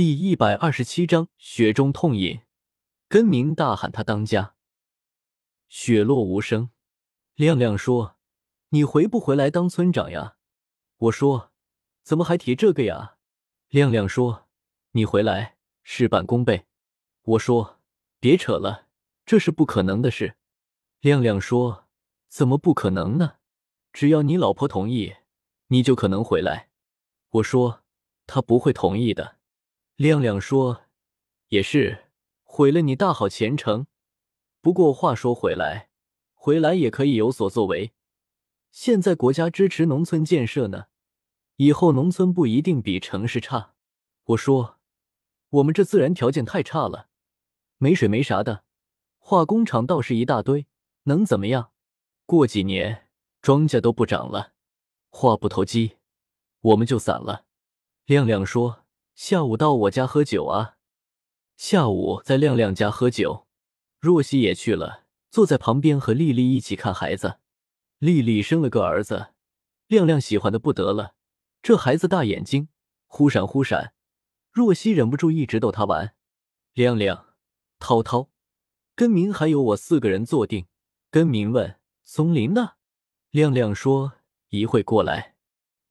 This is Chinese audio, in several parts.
第一百二十七章雪中痛饮。根明大喊他当家，雪落无声。亮亮说：“你回不回来当村长呀？”我说：“怎么还提这个呀？”亮亮说：“你回来事半功倍。”我说：“别扯了，这是不可能的事。”亮亮说：“怎么不可能呢？只要你老婆同意，你就可能回来。”我说：“她不会同意的。”亮亮说：“也是，毁了你大好前程。不过话说回来，回来也可以有所作为。现在国家支持农村建设呢，以后农村不一定比城市差。”我说：“我们这自然条件太差了，没水没啥的，化工厂倒是一大堆，能怎么样？过几年庄稼都不长了，话不投机，我们就散了。”亮亮说。下午到我家喝酒啊！下午在亮亮家喝酒，若曦也去了，坐在旁边和丽丽一起看孩子。丽丽生了个儿子，亮亮喜欢的不得了。这孩子大眼睛，忽闪忽闪，若曦忍不住一直逗他玩。亮亮、涛涛、根明还有我四个人坐定。根明问松林呢？亮亮说一会过来。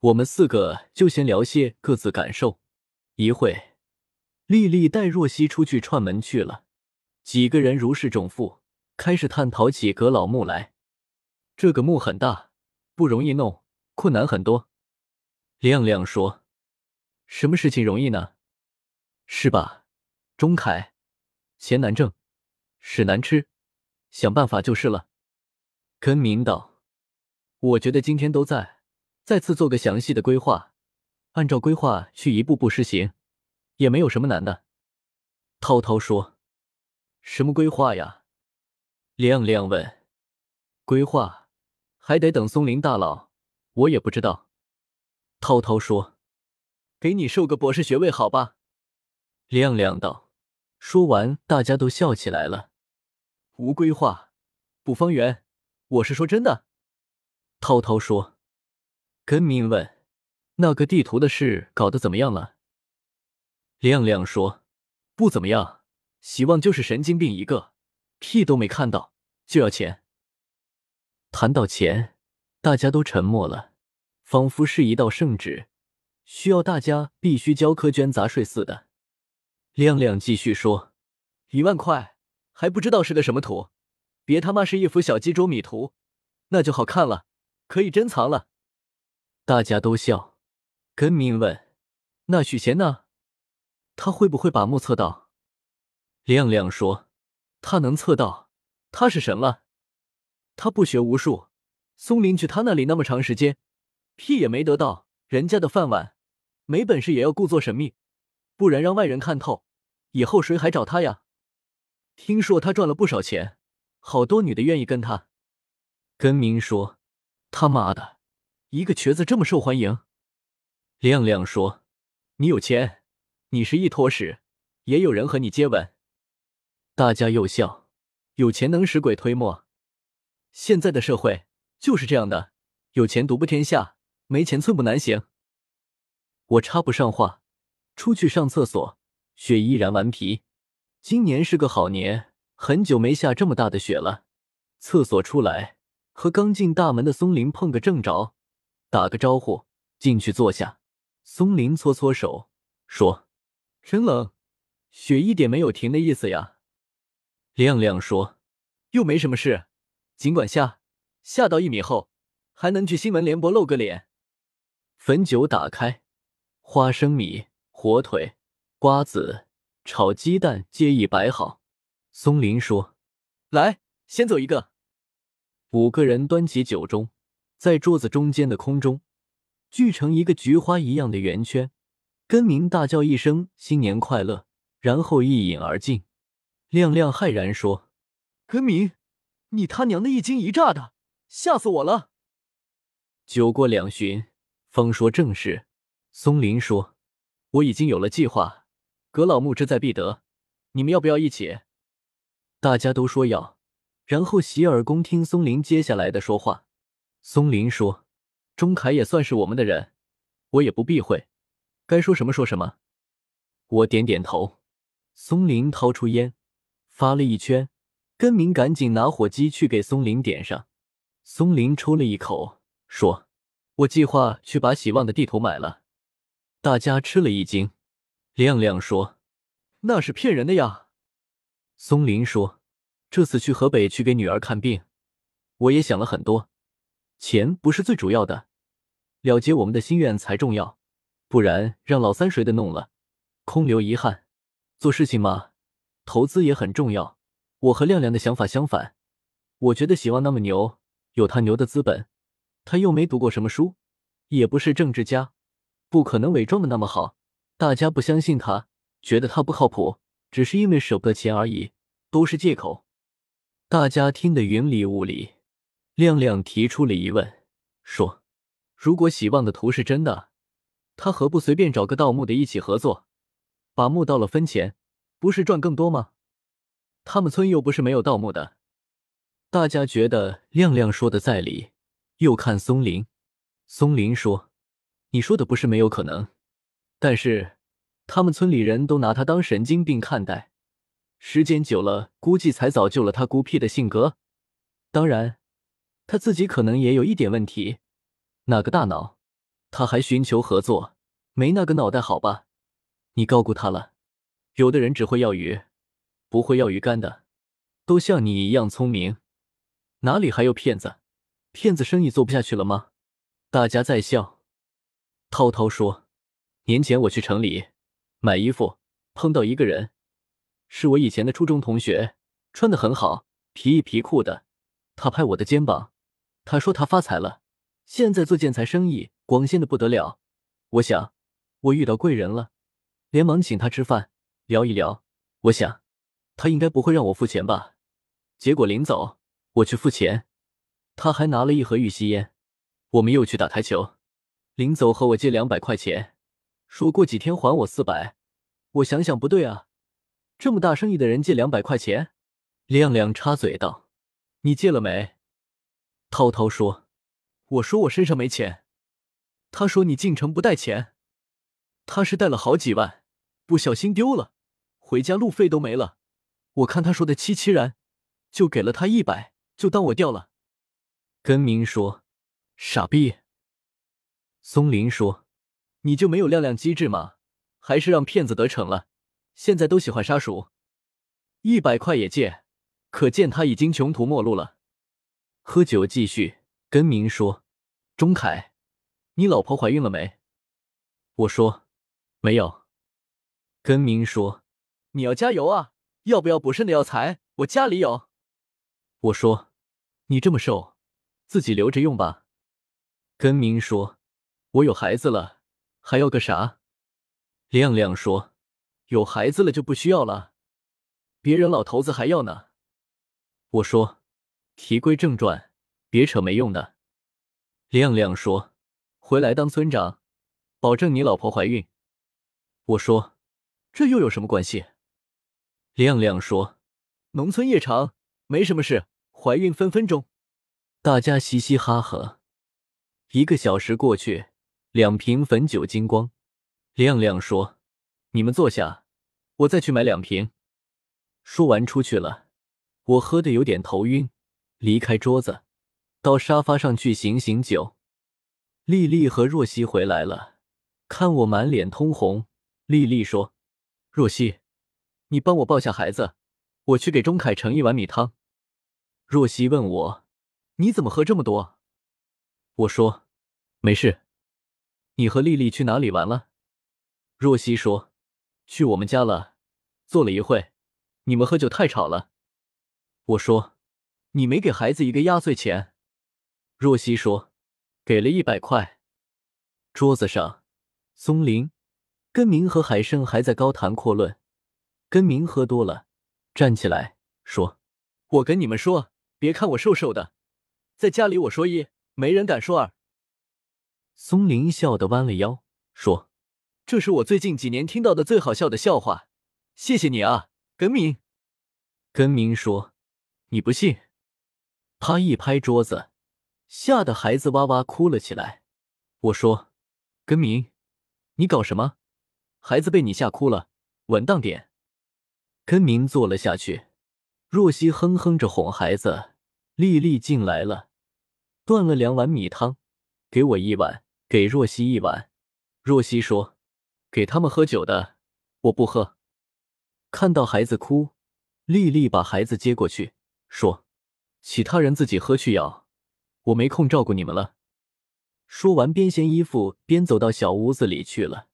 我们四个就先聊些各自感受。一会，丽丽带若曦出去串门去了。几个人如释重负，开始探讨起阁老墓来。这个墓很大，不容易弄，困难很多。亮亮说：“什么事情容易呢？是吧，钟凯？钱难挣，屎难吃，想办法就是了。”根明道：“我觉得今天都在，再次做个详细的规划。”按照规划去一步步实行，也没有什么难的。涛涛说：“什么规划呀？”亮亮问：“规划还得等松林大佬，我也不知道。”涛涛说：“给你授个博士学位，好吧？”亮亮道。说完，大家都笑起来了。无规划，不方圆，我是说真的。涛涛说：“根明问。”那个地图的事搞得怎么样了？亮亮说：“不怎么样，希望就是神经病一个，屁都没看到就要钱。”谈到钱，大家都沉默了，仿佛是一道圣旨，需要大家必须交科捐杂税似的。亮亮继续说：“一万块还不知道是个什么图，别他妈是一幅小鸡啄米图，那就好看了，可以珍藏了。”大家都笑。根明问：“那许贤呢？他会不会把墓测到？”亮亮说：“他能测到，他是神了。他不学无术，松林去他那里那么长时间，屁也没得到，人家的饭碗，没本事也要故作神秘，不然让外人看透，以后谁还找他呀？听说他赚了不少钱，好多女的愿意跟他。”根明说：“他妈的，一个瘸子这么受欢迎。”亮亮说：“你有钱，你是一坨屎，也有人和你接吻。”大家又笑。有钱能使鬼推磨，现在的社会就是这样的，有钱独步天下，没钱寸步难行。我插不上话，出去上厕所，雪依然顽皮。今年是个好年，很久没下这么大的雪了。厕所出来，和刚进大门的松林碰个正着，打个招呼，进去坐下。松林搓搓手，说：“真冷，雪一点没有停的意思呀。”亮亮说：“又没什么事，尽管下，下到一米后，还能去新闻联播露个脸。”汾酒打开，花生米、火腿、瓜子、炒鸡蛋皆已摆好。松林说：“来，先走一个。”五个人端起酒盅，在桌子中间的空中。聚成一个菊花一样的圆圈，根明大叫一声“新年快乐”，然后一饮而尽。亮亮骇然说：“根明，你他娘的一惊一乍的，吓死我了！”酒过两巡，方说正事。松林说：“我已经有了计划，葛老木志在必得，你们要不要一起？”大家都说要，然后洗耳恭听松林接下来的说话。松林说。钟凯也算是我们的人，我也不避讳，该说什么说什么。我点点头。松林掏出烟，发了一圈。根明赶紧拿火机去给松林点上。松林抽了一口，说：“我计划去把喜旺的地图买了。”大家吃了一惊。亮亮说：“那是骗人的呀。”松林说：“这次去河北去给女儿看病，我也想了很多，钱不是最主要的，了结我们的心愿才重要。不然让老三谁的弄了，空留遗憾。做事情嘛，投资也很重要。我和亮亮的想法相反，我觉得喜旺那么牛，有他牛的资本。他又没读过什么书，也不是政治家，不可能伪装的那么好。大家不相信他，觉得他不靠谱。”只是因为舍不得钱而已，都是借口。大家听得云里雾里。亮亮提出了疑问，说：“如果喜旺的图是真的，他何不随便找个盗墓的一起合作，把墓盗了分钱，不是赚更多吗？他们村又不是没有盗墓的。”大家觉得亮亮说的在理，又看松林。松林说：“你说的不是没有可能，但是……”他们村里人都拿他当神经病看待，时间久了，估计才造就了他孤僻的性格。当然，他自己可能也有一点问题，那个大脑。他还寻求合作，没那个脑袋，好吧？你高估他了。有的人只会要鱼，不会要鱼干的，都像你一样聪明，哪里还有骗子？骗子生意做不下去了吗？大家在笑。涛涛说：“年前我去城里。”买衣服碰到一个人，是我以前的初中同学，穿的很好，皮衣皮裤的。他拍我的肩膀，他说他发财了，现在做建材生意光鲜的不得了。我想我遇到贵人了，连忙请他吃饭聊一聊。我想他应该不会让我付钱吧？结果临走我去付钱，他还拿了一盒玉溪烟。我们又去打台球，临走和我借两百块钱。说过几天还我四百，我想想不对啊，这么大生意的人借两百块钱？亮亮插嘴道：“你借了没？”涛涛说：“我说我身上没钱。”他说：“你进城不带钱？”他是带了好几万，不小心丢了，回家路费都没了。我看他说的凄凄然，就给了他一百，就当我掉了。根明说：“傻逼。”松林说。你就没有亮亮机智吗？还是让骗子得逞了？现在都喜欢杀熟，一百块也借，可见他已经穷途末路了。喝酒继续，根明说：“钟凯，你老婆怀孕了没？”我说：“没有。”根明说：“你要加油啊！要不要补肾的药材？我家里有。”我说：“你这么瘦，自己留着用吧。”根明说：“我有孩子了。”还要个啥？亮亮说：“有孩子了就不需要了，别人老头子还要呢。”我说：“题归正传，别扯没用的。”亮亮说：“回来当村长，保证你老婆怀孕。”我说：“这又有什么关系？”亮亮说：“农村夜长，没什么事，怀孕分分钟。”大家嘻嘻哈哈。一个小时过去。两瓶汾酒精光，亮亮说：“你们坐下，我再去买两瓶。”说完出去了。我喝的有点头晕，离开桌子，到沙发上去醒醒酒。丽丽和若曦回来了，看我满脸通红，丽丽说：“若曦，你帮我抱下孩子，我去给钟凯盛一碗米汤。”若曦问我：“你怎么喝这么多？”我说：“没事。”你和丽丽去哪里玩了？若曦说：“去我们家了，坐了一会。你们喝酒太吵了。”我说：“你没给孩子一个压岁钱。”若曦说：“给了一百块。”桌子上，松林、根明和海生还在高谈阔论。根明喝多了，站起来说：“我跟你们说，别看我瘦瘦的，在家里我说一，没人敢说二。”松林笑得弯了腰，说：“这是我最近几年听到的最好笑的笑话，谢谢你啊，根明。”根明说：“你不信？”他一拍桌子，吓得孩子哇哇哭了起来。我说：“根明，你搞什么？孩子被你吓哭了，稳当点。根明坐了下去。若曦哼哼着哄孩子。丽丽进来了，端了两碗米汤，给我一碗，给若曦一碗。若曦说：“给他们喝酒的，我不喝。”看到孩子哭，丽丽把孩子接过去，说：“其他人自己喝去药，我没空照顾你们了。”说完，边掀衣服边走到小屋子里去了。